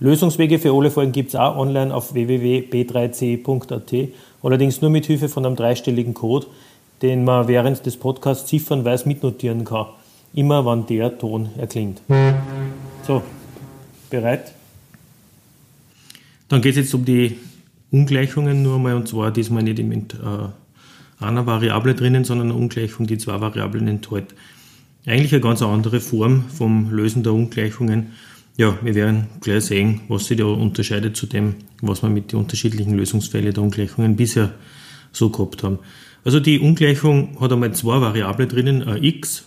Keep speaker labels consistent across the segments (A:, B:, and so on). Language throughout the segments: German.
A: Lösungswege für alle Folgen gibt es auch online auf www.b3c.at, allerdings nur mit Hilfe von einem dreistelligen Code, den man während des Podcasts ziffernweise mitnotieren kann, immer wann der Ton erklingt. So, bereit? Dann geht es jetzt um die Ungleichungen nur einmal, und zwar diesmal nicht mit äh, einer Variable drinnen, sondern eine Ungleichung, die zwei Variablen enthält. Eigentlich eine ganz andere Form vom Lösen der Ungleichungen ja, wir werden gleich sehen, was sich da unterscheidet zu dem, was wir mit den unterschiedlichen Lösungsfällen der Ungleichungen bisher so gehabt haben. Also die Ungleichung hat einmal zwei Variablen drinnen, ein x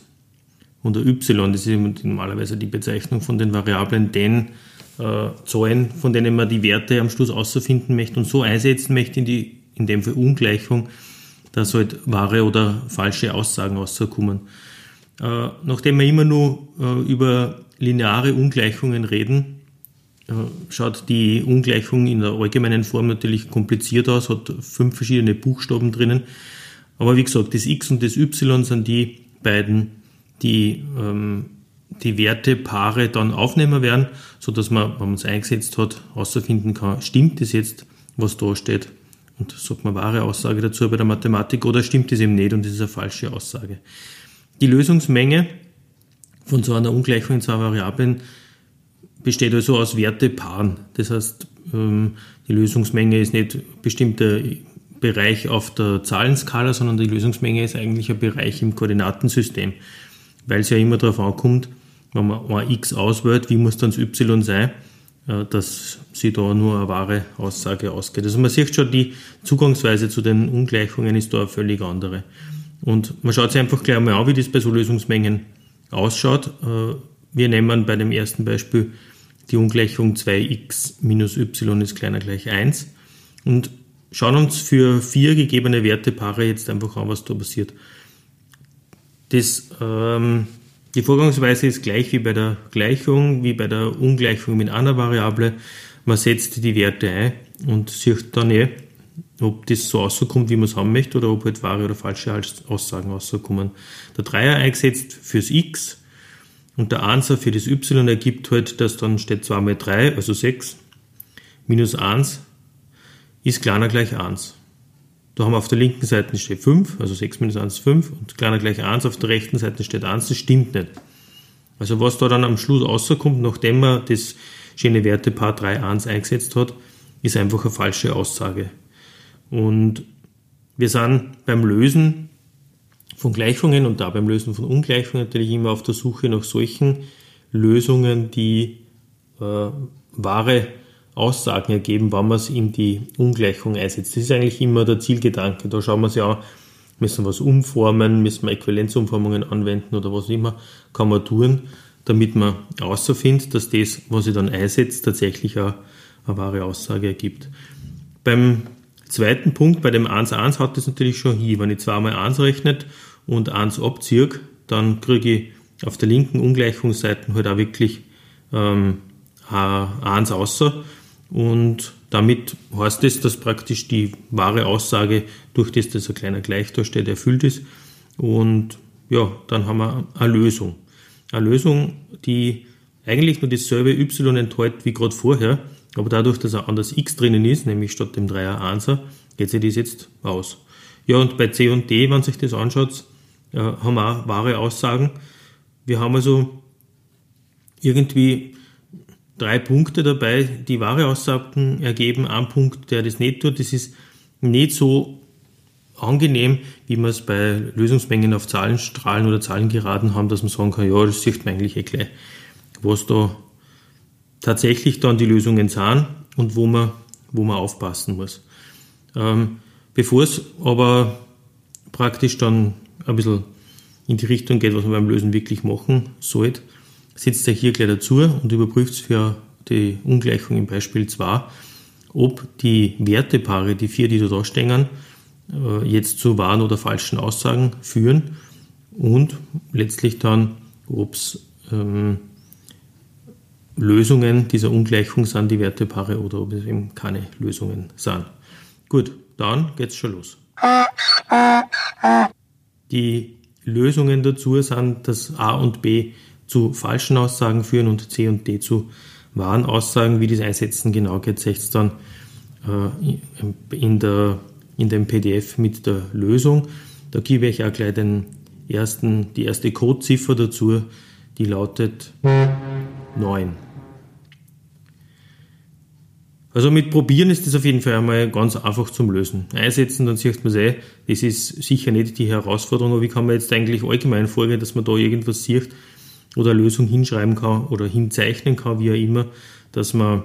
A: und ein y. Das ist normalerweise die Bezeichnung von den Variablen, den äh, Zahlen, von denen man die Werte am Schluss außerfinden möchte und so einsetzen möchte in die, in dem Fall Ungleichung, dass halt wahre oder falsche Aussagen rauskommen. Äh, nachdem wir immer nur äh, über lineare Ungleichungen reden, äh, schaut die Ungleichung in der allgemeinen Form natürlich kompliziert aus, hat fünf verschiedene Buchstaben drinnen. Aber wie gesagt, das x und das y sind die beiden, die ähm, die Wertepaare dann aufnehmen werden, so dass man, wenn man es eingesetzt hat, herausfinden kann, stimmt das jetzt, was da steht und sagt man wahre Aussage dazu bei der Mathematik oder stimmt das eben nicht und das ist eine falsche Aussage. Die Lösungsmenge von so einer Ungleichung in zwei Variablen besteht also aus Wertepaaren. Das heißt, ähm, die Lösungsmenge ist nicht ein bestimmter Bereich auf der Zahlenskala, sondern die Lösungsmenge ist eigentlich ein Bereich im Koordinatensystem, weil es ja immer darauf ankommt, wenn man ein x auswählt, wie muss dann das y sein, äh, dass sie da nur eine wahre Aussage ausgeht. Also man sieht schon, die Zugangsweise zu den Ungleichungen ist da eine völlig andere. Und man schaut sich einfach gleich mal an, wie das bei so Lösungsmengen ausschaut. Äh, wir nehmen bei dem ersten Beispiel die Ungleichung 2x minus y ist kleiner gleich 1 und schauen uns für vier gegebene Wertepaare jetzt einfach an, was da passiert. Das, ähm, die Vorgangsweise ist gleich wie bei der Gleichung, wie bei der Ungleichung mit einer Variable. Man setzt die Werte ein und sieht dann eh, ob das so rauskommt, wie man es haben möchte, oder ob halt wahre oder falsche Aussagen rauskommen. Der Dreier eingesetzt fürs x und der Einser für das y ergibt halt, dass dann steht 2 mal 3, also 6, minus 1 ist kleiner gleich 1. Da haben wir auf der linken Seite steht 5, also 6 minus 1 ist 5 und kleiner gleich 1, auf der rechten Seite steht 1, das stimmt nicht. Also was da dann am Schluss rauskommt, nachdem man das schöne Wertepaar 3, 1 eingesetzt hat, ist einfach eine falsche Aussage. Und wir sind beim Lösen von Gleichungen und da beim Lösen von Ungleichungen natürlich immer auf der Suche nach solchen Lösungen, die äh, wahre Aussagen ergeben, wann man es in die Ungleichung einsetzt. Das ist eigentlich immer der Zielgedanke. Da schauen wir sich an, müssen wir was umformen, müssen wir Äquivalenzumformungen anwenden oder was immer kann man tun, damit man herausfindet, dass das, was ich dann einsetzt, tatsächlich eine, eine wahre Aussage ergibt. Beim zweiten Punkt, bei dem 1,1 hat das natürlich schon hier. Wenn ich zweimal 1 rechnet und 1 abziehe, dann kriege ich auf der linken Ungleichungsseite halt auch wirklich ähm, 1 außer. Und damit heißt es, dass praktisch die wahre Aussage, durch das dass ein kleiner Gleich da steht, erfüllt ist. Und ja, dann haben wir eine Lösung. Eine Lösung, die eigentlich nur dasselbe y enthält wie gerade vorher, aber dadurch, dass ein anderes x drinnen ist, nämlich statt dem 3er 1er, geht sich das jetzt aus. Ja, und bei C und D, wenn sich das anschaut, äh, haben wir auch wahre Aussagen. Wir haben also irgendwie drei Punkte dabei, die wahre Aussagen ergeben. Ein Punkt, der das nicht tut, das ist nicht so angenehm, wie wir es bei Lösungsmengen auf Zahlenstrahlen oder Zahlengeraden haben, dass man sagen kann, ja, das sieht man eigentlich eh gleich, was da tatsächlich dann die Lösungen sind und wo man, wo man aufpassen muss. Ähm, bevor es aber praktisch dann ein bisschen in die Richtung geht, was man beim Lösen wirklich machen sollte, sitzt er hier gleich dazu und überprüft für die Ungleichung im Beispiel 2, ob die Wertepaare, die vier, die da stehen, äh, jetzt zu wahren oder falschen Aussagen führen und letztlich dann, ob es ähm, Lösungen dieser Ungleichung sind, die Wertepaare, oder ob es eben keine Lösungen sind. Gut, dann geht's schon los. Die Lösungen dazu sind, dass A und B zu falschen Aussagen führen und C und D zu wahren Aussagen. Wie diese einsetzen genau geht, seht dann äh, in, der, in dem PDF mit der Lösung. Da gebe ich auch gleich den ersten, die erste Codeziffer dazu, die lautet 9. Also mit Probieren ist das auf jeden Fall einmal ganz einfach zum Lösen. Einsetzen, dann sieht man es eh, das ist sicher nicht die Herausforderung, aber wie kann man jetzt eigentlich allgemein vorgehen, dass man da irgendwas sieht oder eine Lösung hinschreiben kann oder hinzeichnen kann, wie auch immer, dass man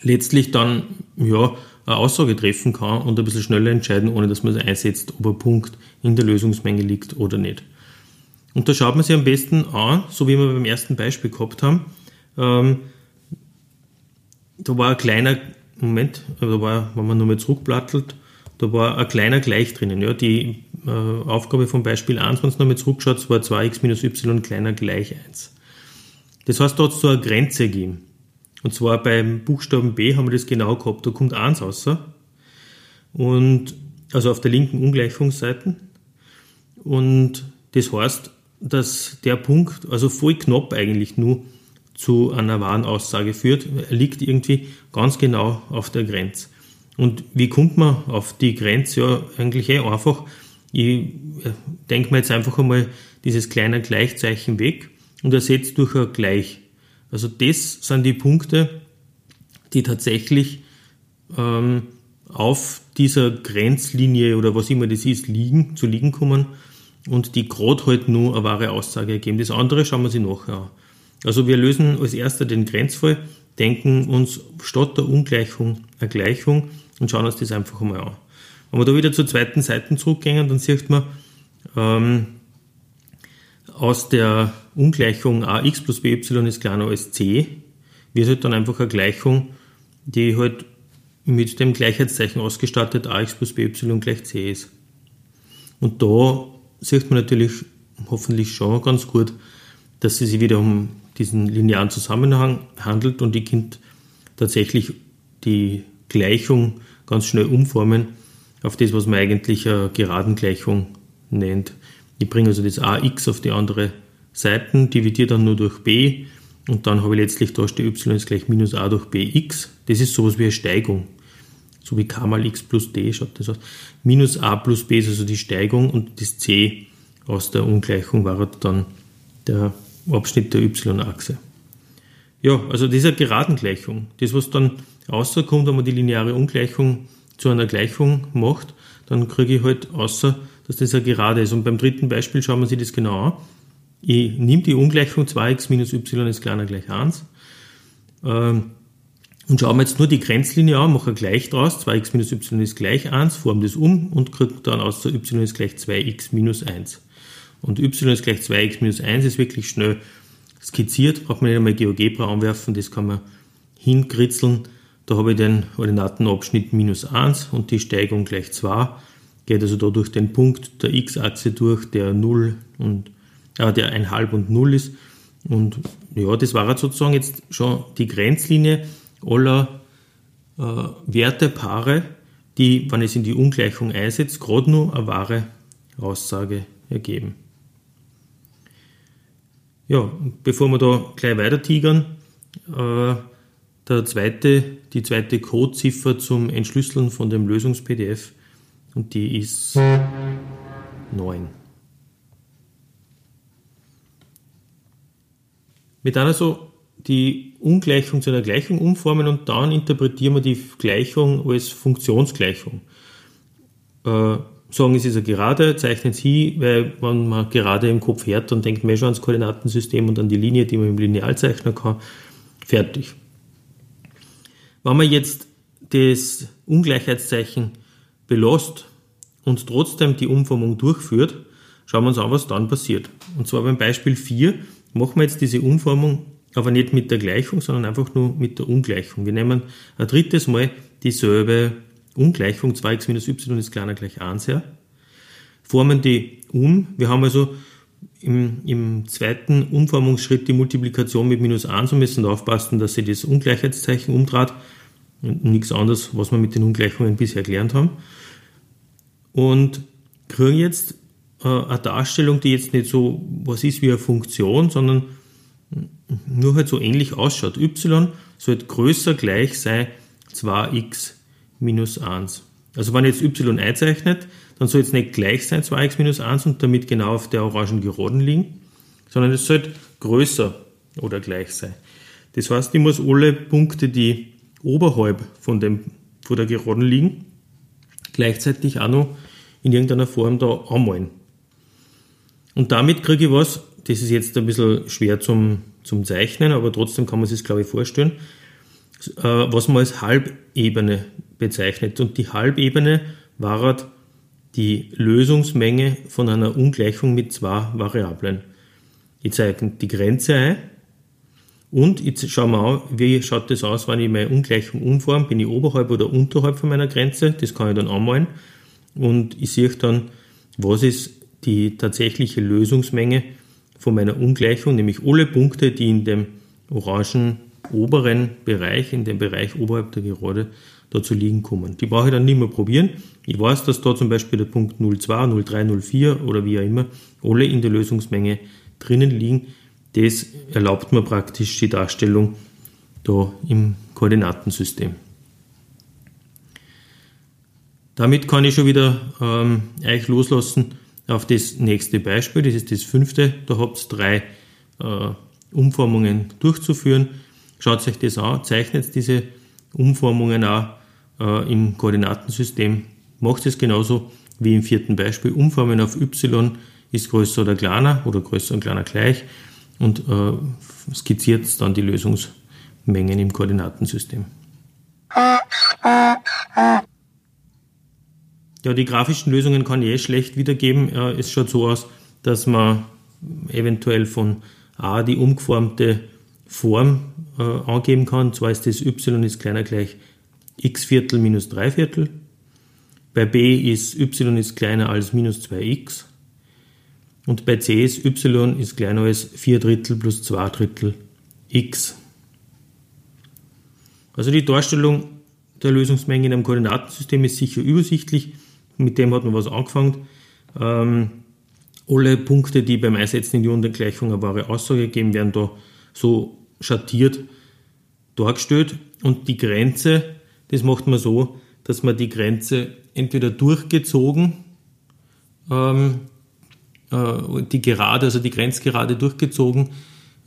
A: letztlich dann ja, eine Aussage treffen kann und ein bisschen schneller entscheiden, ohne dass man es einsetzt, ob ein Punkt in der Lösungsmenge liegt oder nicht. Und da schaut man sich am besten an, so wie wir beim ersten Beispiel gehabt haben, ähm, da war ein kleiner, Moment, da war, wenn man nochmal zurückplattelt, da war ein kleiner Gleich drinnen. Ja, die äh, Aufgabe vom Beispiel 1, wenn es nochmal zurückschaut, war 2x minus y kleiner gleich 1. Das heißt, da hat es so eine Grenze gegeben. Und zwar beim Buchstaben B haben wir das genau gehabt, da kommt 1 raus. Und, also auf der linken Ungleichungsseite. Und das heißt, dass der Punkt, also voll knapp eigentlich nur, zu einer wahren Aussage führt. Er liegt irgendwie ganz genau auf der Grenze. Und wie kommt man auf die Grenze? Ja, eigentlich eh einfach. Ich äh, denke mir jetzt einfach einmal dieses kleine Gleichzeichen weg und ersetze durch ein Gleich. Also das sind die Punkte, die tatsächlich ähm, auf dieser Grenzlinie oder was immer das ist, liegen, zu liegen kommen und die gerade halt nur eine wahre Aussage ergeben. Das andere schauen wir sich nachher an. Also wir lösen als erster den Grenzfall, denken uns statt der Ungleichung eine Gleichung und schauen uns das einfach mal an. Wenn wir da wieder zur zweiten Seite zurückgehen, dann sieht man, ähm, aus der Ungleichung ax plus by ist kleiner als c, wird halt dann einfach eine Gleichung, die halt mit dem Gleichheitszeichen ausgestattet ax plus by gleich c ist. Und da sieht man natürlich hoffentlich schon ganz gut, dass es sich wieder um diesen linearen Zusammenhang handelt und ich kann tatsächlich die Gleichung ganz schnell umformen auf das, was man eigentlich eine Geradengleichung nennt. Ich bringe also das ax auf die andere Seite, dividiere dann nur durch b und dann habe ich letztlich da steht y ist gleich minus a durch bx. Das ist sowas wie eine Steigung. So wie k mal x plus d schaut das aus. Minus a plus b ist also die Steigung und das c aus der Ungleichung war dann der Abschnitt der y-Achse. Ja, also diese Geradengleichung, das was dann rauskommt, wenn man die lineare Ungleichung zu einer Gleichung macht, dann kriege ich halt außer, dass das eine Gerade ist. Und beim dritten Beispiel schauen wir sich das genau an. Ich nehme die Ungleichung 2x minus y ist kleiner gleich 1 ähm, und schaue mir jetzt nur die Grenzlinie an, mache gleich draus, 2x minus y ist gleich 1, forme das um und kriege dann außer y ist gleich 2x minus 1 und y ist gleich 2x minus 1 ist wirklich schnell skizziert, braucht man nicht einmal GeoGebra anwerfen, das kann man hinkritzeln. Da habe ich den Ordinatenabschnitt minus 1 und die Steigung gleich 2. Geht also da durch den Punkt der x-Achse durch, der 0 und äh, der 1,5 und 0 ist. Und ja, das war sozusagen jetzt schon die Grenzlinie aller äh, Wertepaare, die, wenn es in die Ungleichung einsetze, gerade nur eine wahre Aussage ergeben. Ja, bevor wir da gleich weiter tigern, äh, der zweite, die zweite Codeziffer zum Entschlüsseln von dem Lösungs-PDF und die ist 9. Wir dann also die Ungleichung zu einer Gleichung umformen und dann interpretieren wir die Gleichung als Funktionsgleichung. Äh, sagen, es ist eine Gerade, zeichnen Sie, weil wenn man gerade im Kopf hört, dann denkt man schon ans Koordinatensystem und an die Linie, die man im Lineal zeichnen kann. Fertig. Wenn man jetzt das Ungleichheitszeichen belässt und trotzdem die Umformung durchführt, schauen wir uns an, was dann passiert. Und zwar beim Beispiel 4 machen wir jetzt diese Umformung aber nicht mit der Gleichung, sondern einfach nur mit der Ungleichung. Wir nehmen ein drittes Mal dieselbe Ungleichung, 2x minus y ist kleiner gleich 1 her, formen die um. Wir haben also im, im zweiten Umformungsschritt die Multiplikation mit minus 1 und müssen aufpassen, dass sie das Ungleichheitszeichen. Und nichts anderes, was wir mit den Ungleichungen bisher gelernt haben. Und kriegen jetzt äh, eine Darstellung, die jetzt nicht so was ist wie eine Funktion, sondern nur halt so ähnlich ausschaut. y sollte größer gleich sein 2x minus 1. Also wenn ich jetzt y einzeichnet, dann soll es nicht gleich sein 2x minus 1 und damit genau auf der orangen Geraden liegen, sondern es sollte größer oder gleich sein. Das heißt, ich muss alle Punkte, die oberhalb von, dem, von der Geraden liegen, gleichzeitig auch noch in irgendeiner Form da anmalen. Und damit kriege ich was, das ist jetzt ein bisschen schwer zum, zum Zeichnen, aber trotzdem kann man sich das, glaube ich, vorstellen, äh, was man als Halbebene bezeichnet. Und die Halbebene war die Lösungsmenge von einer Ungleichung mit zwei Variablen. Ich zeige die Grenze ein und jetzt schauen wir an, wie schaut das aus, wenn ich meine Ungleichung umforme. Bin ich oberhalb oder unterhalb von meiner Grenze? Das kann ich dann anmalen. Und ich sehe dann, was ist die tatsächliche Lösungsmenge von meiner Ungleichung, nämlich alle Punkte, die in dem orangen oberen Bereich, in dem Bereich oberhalb der Gerade, da zu liegen kommen. Die brauche ich dann nicht mehr probieren. Ich weiß, dass da zum Beispiel der Punkt 02, 03, 04 oder wie auch immer alle in der Lösungsmenge drinnen liegen. Das erlaubt mir praktisch die Darstellung da im Koordinatensystem. Damit kann ich schon wieder ähm, euch loslassen auf das nächste Beispiel. Das ist das fünfte. Da habt ihr drei äh, Umformungen durchzuführen. Schaut euch das an, zeichnet diese Umformungen auch äh, im Koordinatensystem. Macht es genauso wie im vierten Beispiel. Umformen auf y ist größer oder kleiner oder größer und kleiner gleich und äh, skizziert dann die Lösungsmengen im Koordinatensystem. Ja, die grafischen Lösungen kann ich eh schlecht wiedergeben. Es schaut so aus, dass man eventuell von A die umgeformte Form äh, angeben kann. Zwar ist das y ist kleiner gleich x Viertel minus 3 Viertel. Bei b ist y ist kleiner als minus 2x. Und bei c ist y ist kleiner als 4 Drittel plus 2 Drittel x. Also die Darstellung der Lösungsmenge in einem Koordinatensystem ist sicher übersichtlich mit dem hat man was angefangen. Ähm, alle Punkte, die beim Einsetzen in die Untergleichung eine wahre Aussage geben, werden da so schattiert dargestellt. Und die Grenze, das macht man so, dass man die Grenze entweder durchgezogen, ähm, äh, die Gerade, also die Grenzgerade durchgezogen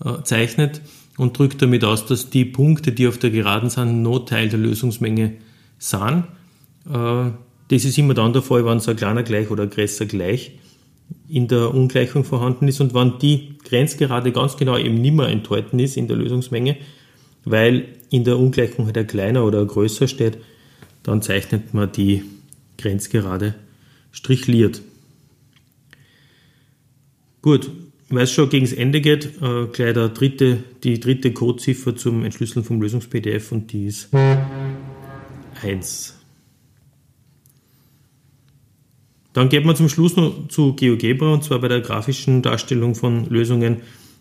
A: äh, zeichnet und drückt damit aus, dass die Punkte, die auf der Geraden sind, noch Teil der Lösungsmenge sind. Äh, das ist immer dann der Fall, wenn so ein kleiner gleich oder ein größer gleich in der Ungleichung vorhanden ist und wenn die Grenzgerade ganz genau eben nicht mehr enthalten ist in der Lösungsmenge, weil in der Ungleichung halt ein kleiner oder ein größer steht, dann zeichnet man die Grenzgerade strichliert. Gut, weil es schon gegen das Ende geht, äh, gleich der dritte, die dritte Codeziffer zum Entschlüsseln vom Lösungs-PDF und die ist 1. Dann geht man zum Schluss noch zu GeoGebra und zwar bei der grafischen Darstellung von Lösungen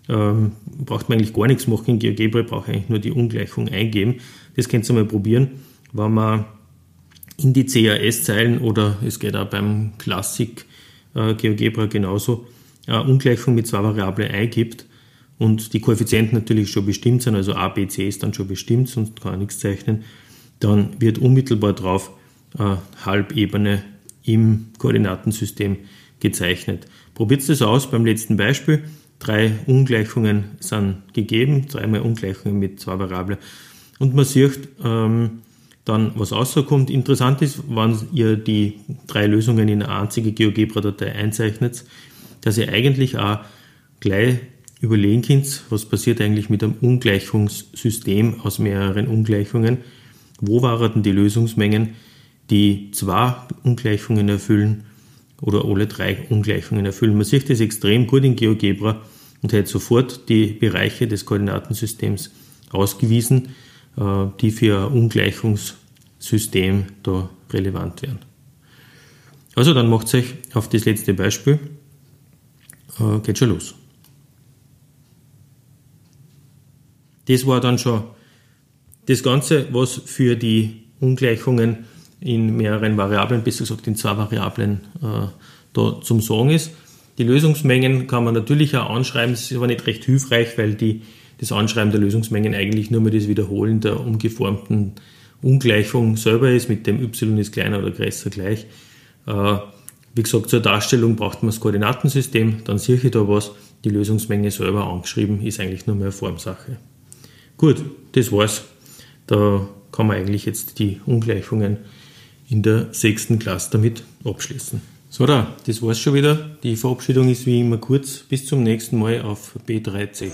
A: ähm, braucht man eigentlich gar nichts machen in GeoGebra, braucht eigentlich nur die Ungleichung eingeben. Das könnt ihr mal probieren, wenn man in die CAS-Zeilen oder es geht auch beim Classic äh, GeoGebra genauso, äh, Ungleichung mit zwei Variablen eingibt und die Koeffizienten natürlich schon bestimmt sind, also A, B, C ist dann schon bestimmt, sonst kann er nichts zeichnen, dann wird unmittelbar drauf äh, Halbebene im Koordinatensystem gezeichnet. Probiert es aus beim letzten Beispiel. Drei Ungleichungen sind gegeben, dreimal Ungleichungen mit zwei Variablen. Und man sieht ähm, dann, was rauskommt. Interessant ist, wenn ihr die drei Lösungen in eine einzige GeoGebra-Datei einzeichnet, dass ihr eigentlich auch gleich überlegen könnt, was passiert eigentlich mit einem Ungleichungssystem aus mehreren Ungleichungen. Wo waren die Lösungsmengen? Die zwei Ungleichungen erfüllen oder alle drei Ungleichungen erfüllen. Man sieht das extrem gut in GeoGebra, und hätte sofort die Bereiche des Koordinatensystems ausgewiesen, äh, die für ein Ungleichungssystem da relevant wären. Also dann macht euch auf das letzte Beispiel, äh, geht schon los. Das war dann schon das Ganze, was für die Ungleichungen in mehreren Variablen, besser gesagt in zwei Variablen, äh, da zum Sagen ist. Die Lösungsmengen kann man natürlich auch anschreiben, das ist aber nicht recht hilfreich, weil die, das Anschreiben der Lösungsmengen eigentlich nur mehr das Wiederholen der umgeformten Ungleichung selber ist, mit dem y ist kleiner oder größer gleich. Äh, wie gesagt, zur Darstellung braucht man das Koordinatensystem, dann sehe ich da was. Die Lösungsmenge selber angeschrieben ist eigentlich nur mehr Formsache. Gut, das war's. Da kann man eigentlich jetzt die Ungleichungen in der sechsten Klasse damit abschließen. So, da, das war's schon wieder. Die Verabschiedung ist wie immer kurz. Bis zum nächsten Mal auf B3C.